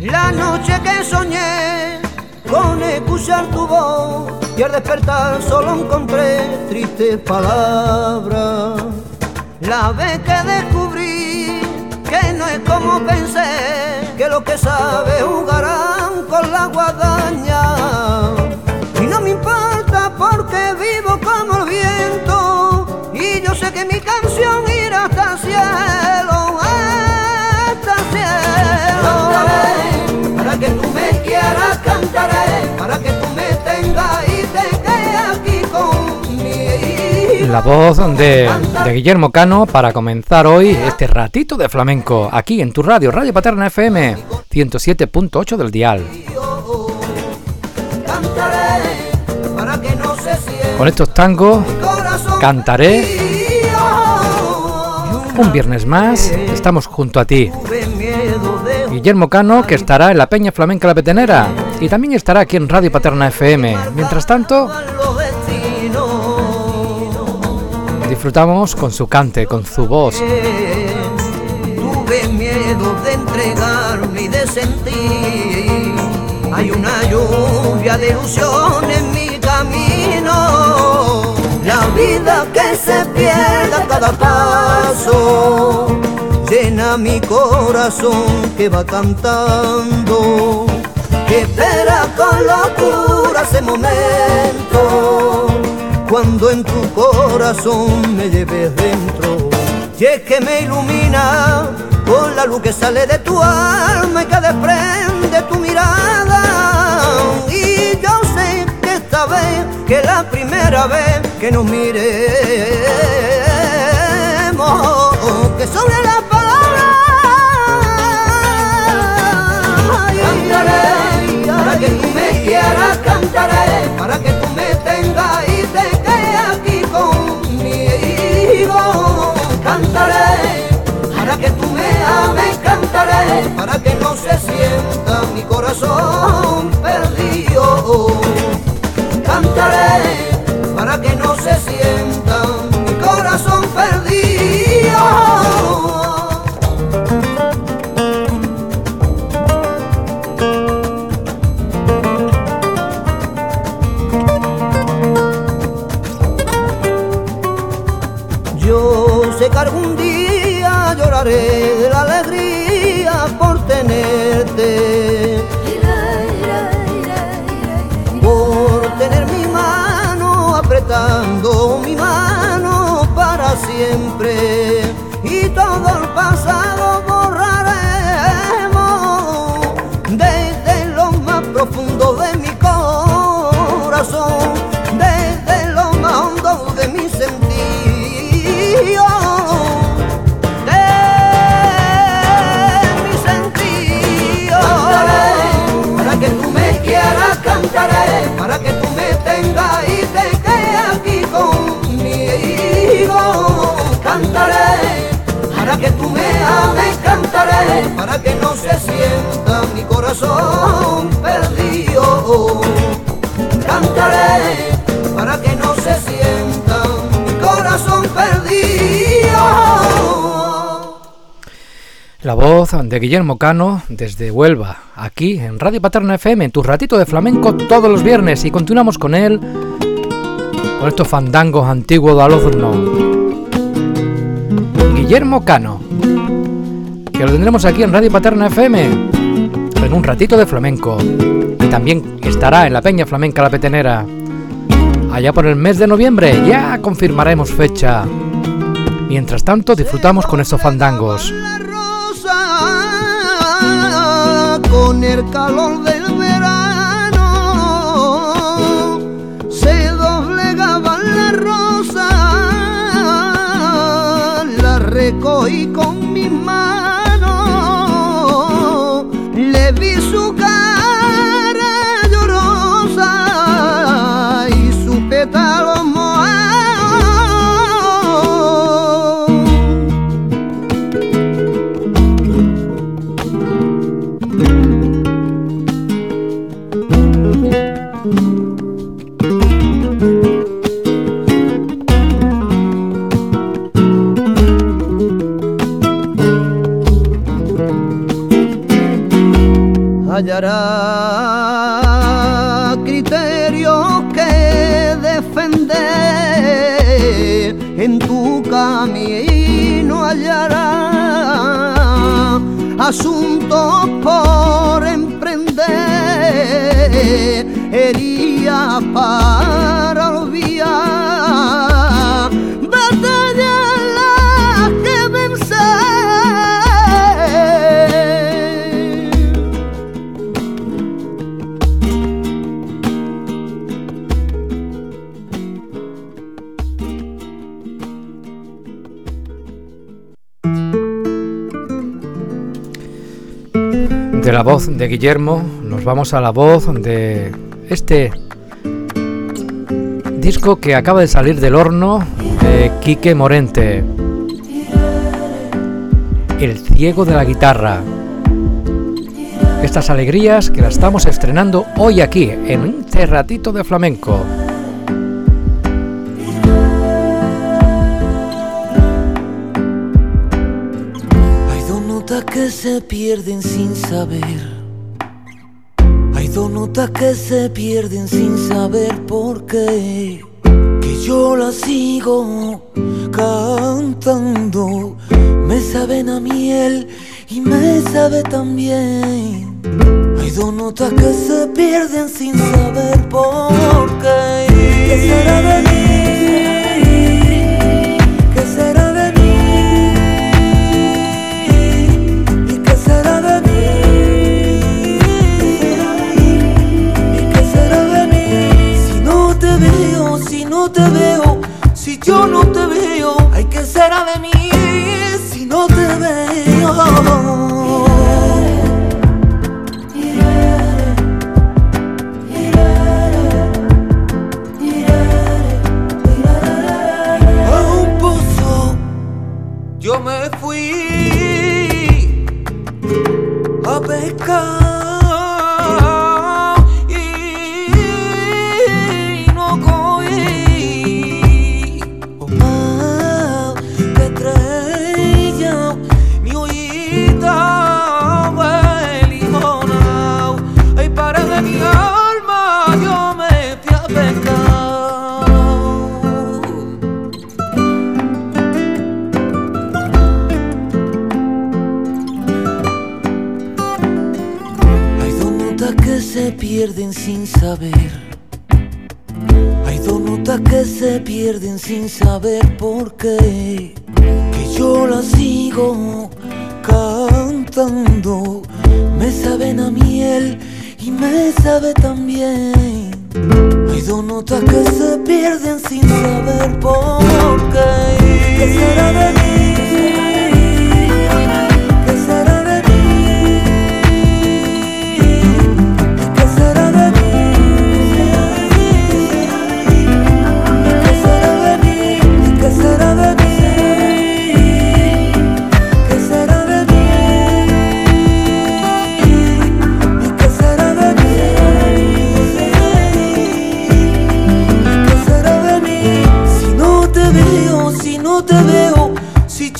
La noche que soñé con escuchar tu voz y al despertar solo encontré tristes palabras. La vez que descubrí que no es como pensé, que lo que sabe jugarán con la guadaña. Y no me importa porque vivo como el viento y yo sé que mi canción La voz de, de Guillermo Cano para comenzar hoy este ratito de flamenco aquí en tu radio, Radio Paterna FM 107.8 del dial. Con estos tangos cantaré un viernes más. Estamos junto a ti. Guillermo Cano, que estará en la Peña Flamenca La Petenera y también estará aquí en Radio Paterna FM. Mientras tanto. Disfrutamos con su cante, con su voz. Tuve miedo de entregarme y de sentir. Hay una lluvia de ilusión en mi camino. La vida que se pierde a cada paso llena mi corazón que va cantando. Que espera con locura ese momento cuando en tu corazón me lleves dentro. Y es que me ilumina con la luz que sale de tu alma y que desprende tu mirada. Y yo sé que esta vez, que la primera vez que nos miremos, que sobre las mi corazón mi mano para siempre. Y todo el pasado que tú me ames, cantaré, para que no se sienta mi corazón perdido. Cantaré, para que no se sienta mi corazón perdido. La voz de Guillermo Cano desde Huelva, aquí en Radio Paterna FM, en tu ratito de flamenco todos los viernes. Y continuamos con él, con estos fandangos antiguos de Alozno. Guillermo Cano, que lo tendremos aquí en Radio Paterna FM, en un ratito de flamenco. Y también estará en la Peña Flamenca La Petenera. Allá por el mes de noviembre, ya confirmaremos fecha. Mientras tanto, disfrutamos con estos fandangos. de la voz de Guillermo nos vamos a la voz de este disco que acaba de salir del horno de Quique Morente. El ciego de la guitarra. Estas alegrías que las estamos estrenando hoy aquí, en un cerratito de flamenco. Que se pierden sin saber. Hay dos notas que se pierden sin saber por qué. Que yo las sigo cantando. Me saben a miel y me sabe también. Hay dos notas que se pierden sin saber por qué. ¿Qué será de te sin saber. Hay dos notas que se pierden sin saber por qué. Que yo las sigo cantando. Me saben a miel y me sabe también. Hay dos notas que se pierden sin saber por qué. ¿Qué será de mí?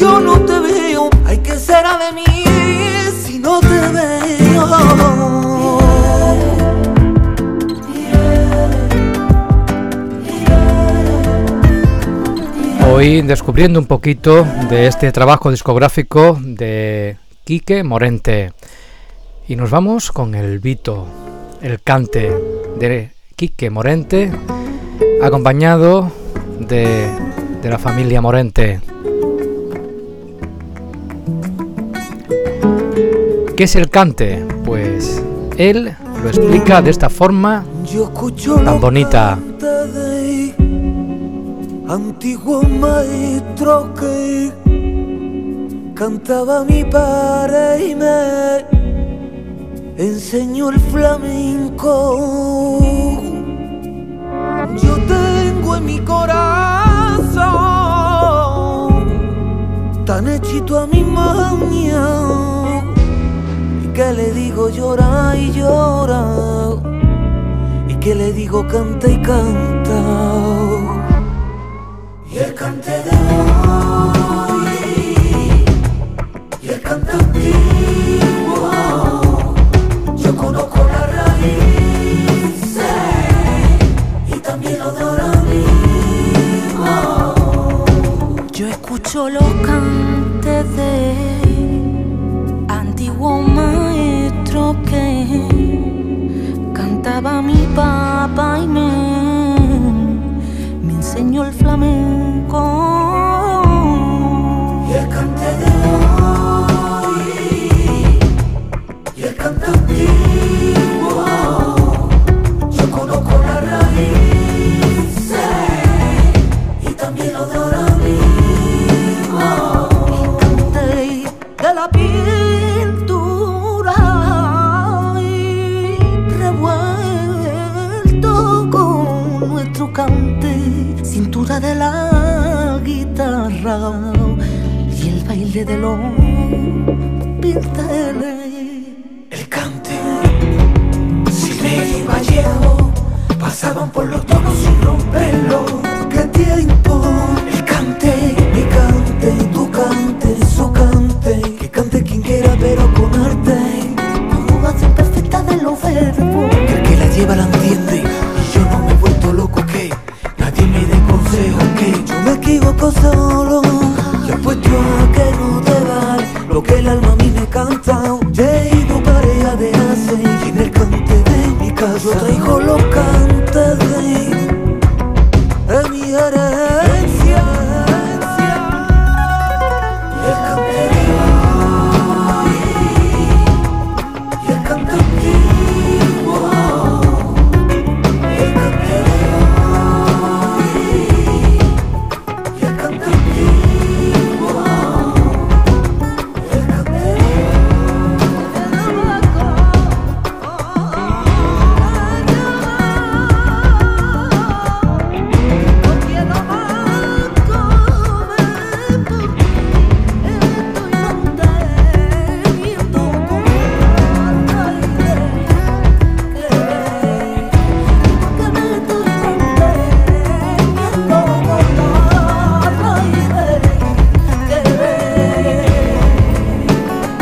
Yo no te veo, hay que de mí si no te veo. Hoy descubriendo un poquito de este trabajo discográfico de Quique Morente. Y nos vamos con el Vito, el cante de Quique Morente, acompañado de, de la familia Morente. ¿Qué es el cante? Pues él lo explica de esta forma tan bonita. Antiguo maestro que cantaba mi padre y me enseñó el flamenco. tan hechito a mi maña. Y que le digo llora y llora. Y que le digo canta y canta. Y el cante de hoy. Y el cante antiguo. Yo conozco la raíz. Y también lo de. Yo escucho los cantos Mami, papá y me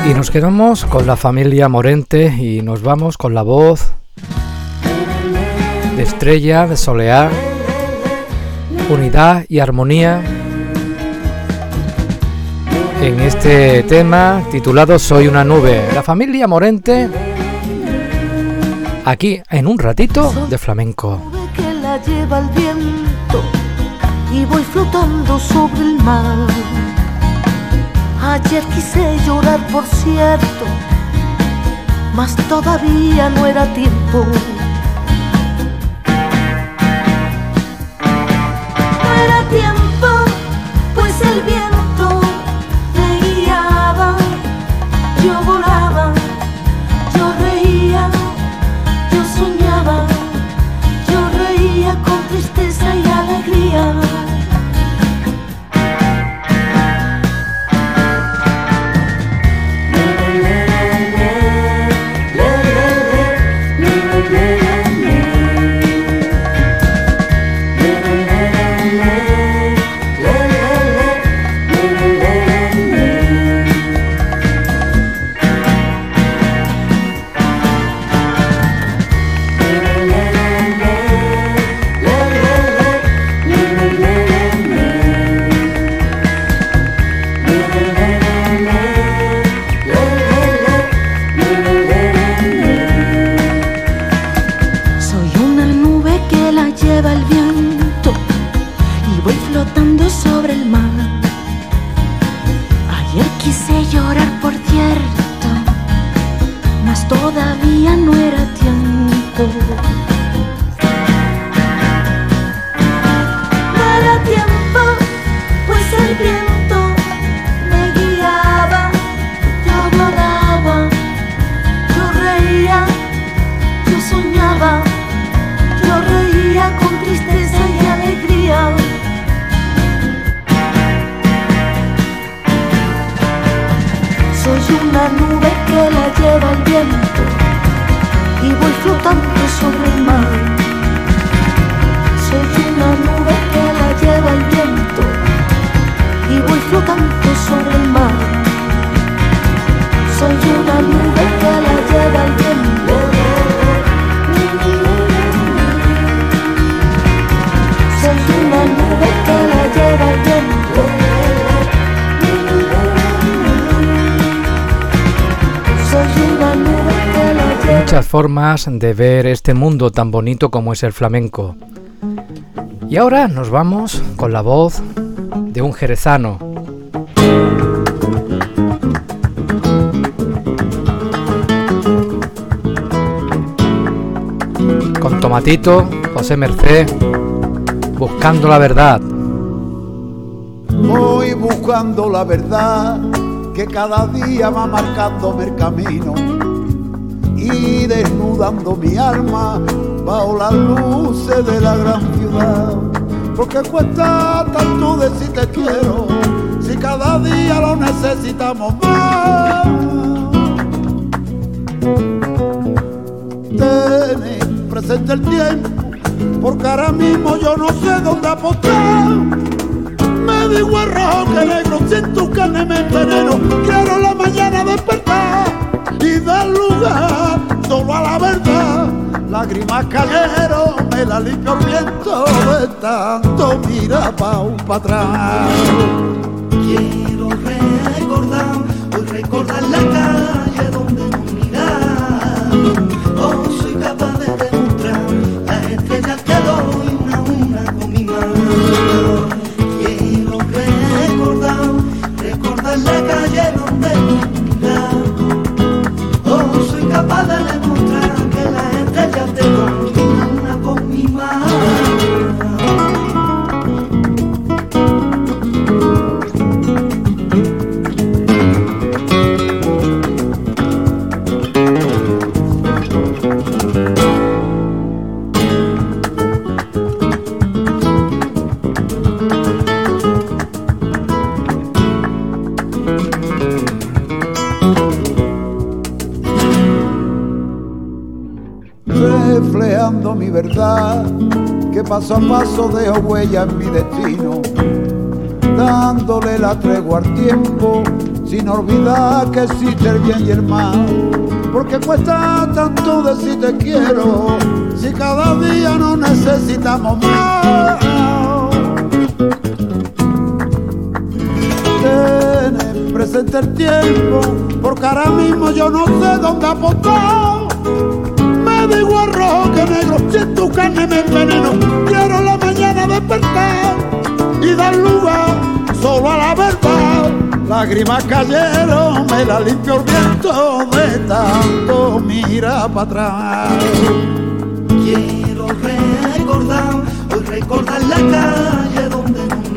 Y nos quedamos con la familia Morente y nos vamos con la voz de Estrella, de Solear, Unidad y Armonía en este tema titulado Soy una nube. La familia Morente aquí en un ratito de flamenco. Y voy flotando sobre el mar. Ayer quise llorar, por cierto, mas todavía no era tiempo. De ver este mundo tan bonito como es el flamenco. Y ahora nos vamos con la voz de un jerezano. Con Tomatito, José Merced, buscando la verdad. Voy buscando la verdad que cada día va marcándome el camino desnudando mi alma bajo las luces de la gran ciudad. Porque cuesta tanto decir te quiero si cada día lo necesitamos más. Ten presente el tiempo, porque ahora mismo yo no sé dónde apostar. Me digo el rojo que negro, sin tu carne me enveneno. Quiero la mañana despertar y dar lugar solo a la verdad. Lágrimas cayeron, me la limpio el viento de tanto mira pa' un pa' atrás. Quiero recordar, hoy recordar la paso a paso dejo huella en mi destino, dándole la tregua al tiempo, sin olvidar que existe el bien y el mal, porque cuesta tanto decir te quiero, si cada día no necesitamos más. Ten presente el tiempo, porque ahora mismo yo no sé dónde apostar me da igual rojo que negro, tu carne me enveneno, quiero la mañana despertar y dar lugar solo a la verdad. Lágrimas cayeron, me la limpio el viento de tanto mira para atrás. Quiero recordar, hoy recordar la calle donde nos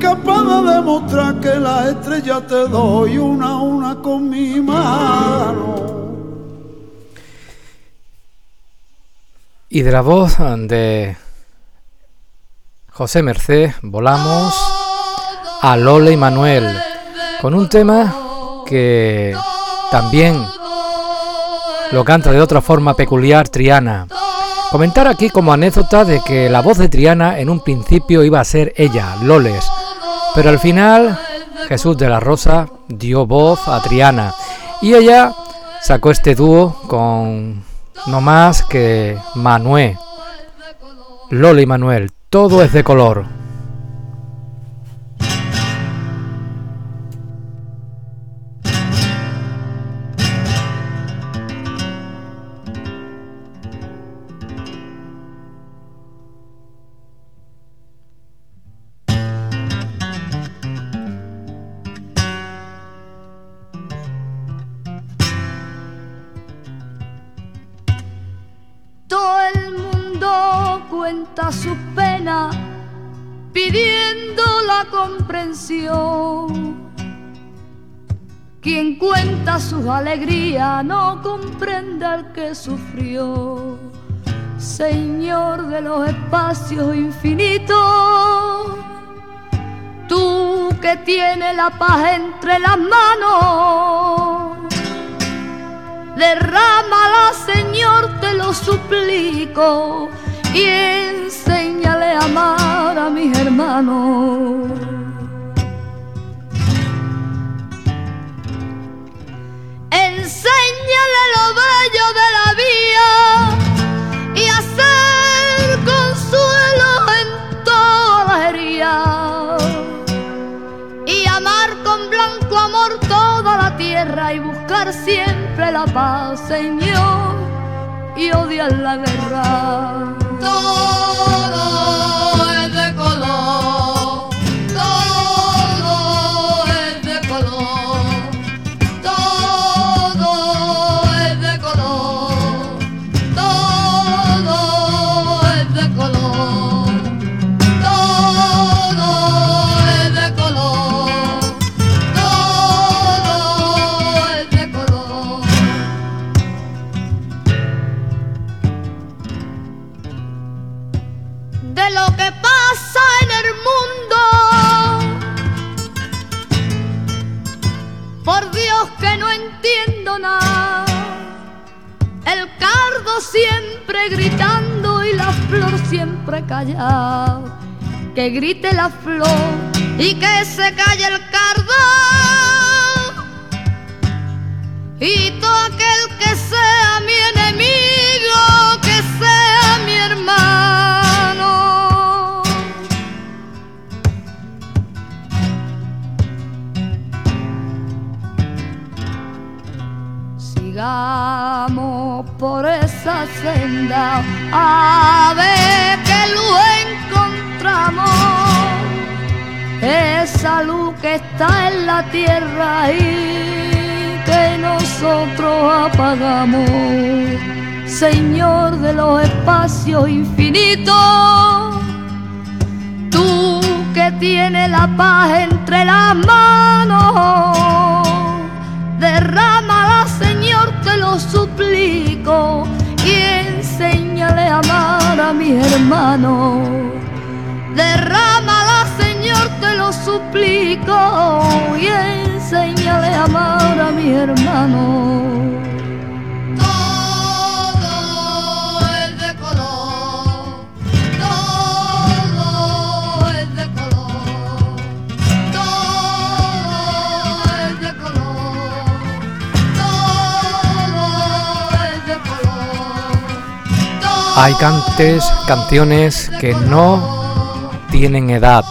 capaz de demostrar que las estrellas te doy una a una con mi mano. Y de la voz de José Merced volamos a Lola y Manuel con un tema que también lo canta de otra forma peculiar Triana. Comentar aquí como anécdota de que la voz de Triana en un principio iba a ser ella, Loles, pero al final Jesús de la Rosa dio voz a Triana y ella sacó este dúo con no más que Manuel. Lola y Manuel, todo es de color. Quien cuenta sus alegrías no comprende al que sufrió. Señor de los espacios infinitos, tú que tienes la paz entre las manos, derrámala, Señor, te lo suplico, y enséñale a amar a mis hermanos. Lo bello de la vía y hacer consuelo en toda la herida. Y amar con blanco amor toda la tierra y buscar siempre la paz, Señor, y odiar la guerra. Todo grite la flor y que se calle el cardo. Y todo aquel que sea mi enemigo, que sea mi hermano. Sigamos por esa senda a ver Luz que está en la tierra y que nosotros apagamos. Señor de los espacios infinitos, tú que tienes la paz entre las manos, derrámala, Señor, te lo suplico y enséñale a amar a mis hermanos. Derrámala, te lo suplico y enséñale a amar a mis hermanos. Hay cantes, canciones que no tienen edad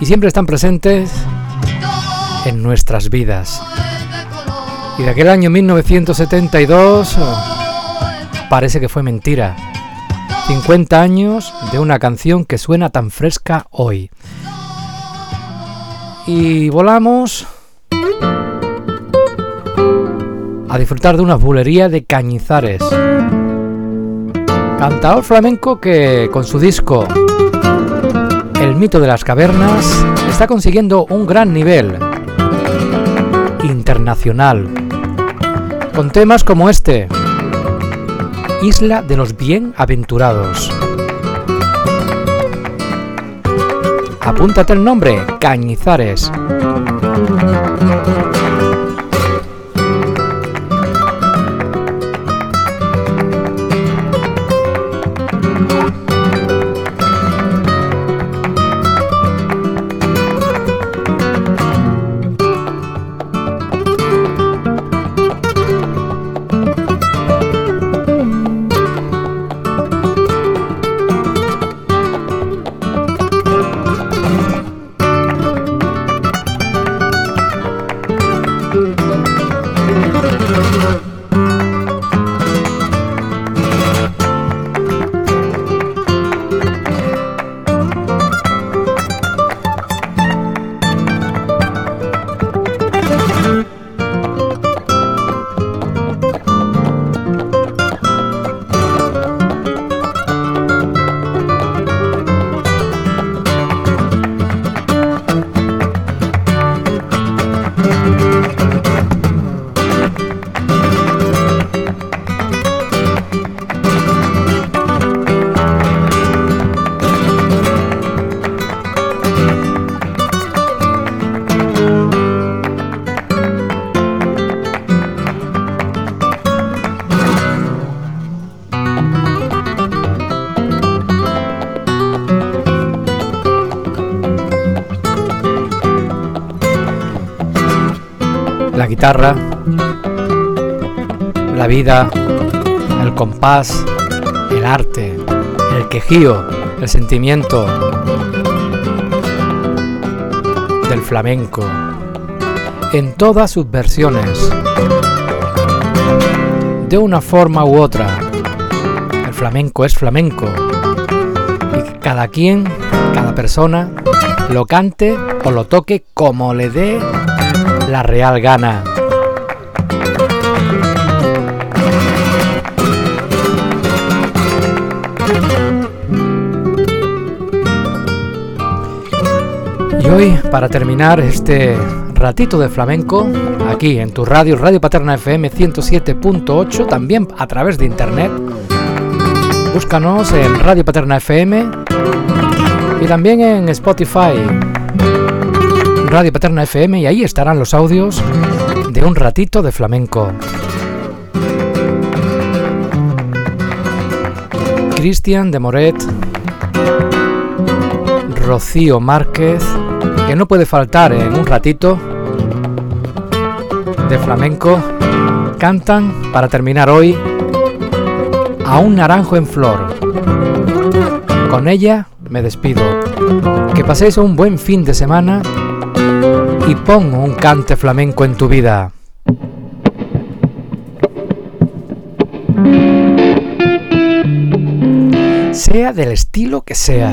y siempre están presentes en nuestras vidas. Y de aquel año 1972 parece que fue mentira. 50 años de una canción que suena tan fresca hoy. Y volamos a disfrutar de una bulería de Cañizares. Cantador flamenco que con su disco El mito de las cavernas está consiguiendo un gran nivel internacional. Con temas como este, Isla de los Bienaventurados. Apúntate el nombre, Cañizares. Guitarra, la vida, el compás, el arte, el quejío, el sentimiento del flamenco en todas sus versiones, de una forma u otra. El flamenco es flamenco y cada quien, cada persona, lo cante o lo toque como le dé la real gana. Y hoy, para terminar este ratito de flamenco, aquí en tu radio, Radio Paterna FM 107.8, también a través de internet. Búscanos en Radio Paterna FM y también en Spotify, Radio Paterna FM, y ahí estarán los audios de un ratito de flamenco. Cristian de Moret, Rocío Márquez, que no puede faltar en un ratito de flamenco, cantan para terminar hoy a un naranjo en flor. Con ella me despido. Que paséis un buen fin de semana y pon un cante flamenco en tu vida. Sea del estilo que sea.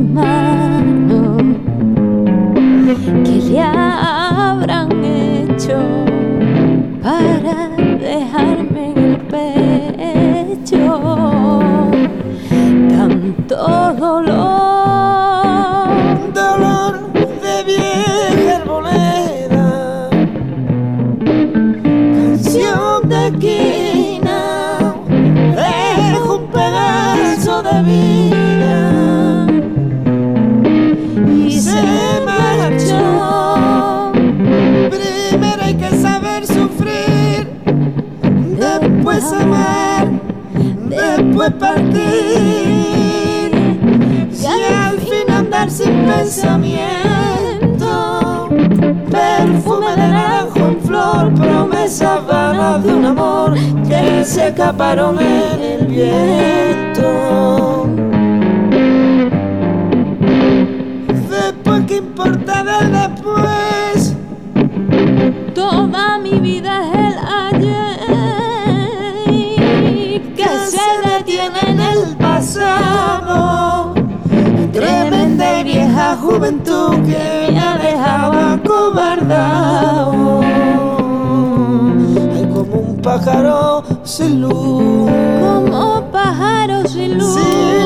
mi que le habrán hecho para dejar sin pensamiento, perfume de naranjo en flor, promesas vanas de un amor que se escaparon en el viento. Después que importa del después, toda mi vida es el ayer que se detiene en el pasado la juventud que me ha dejado. Ay, como un pájaro sin luz. Como pájaro sin luz.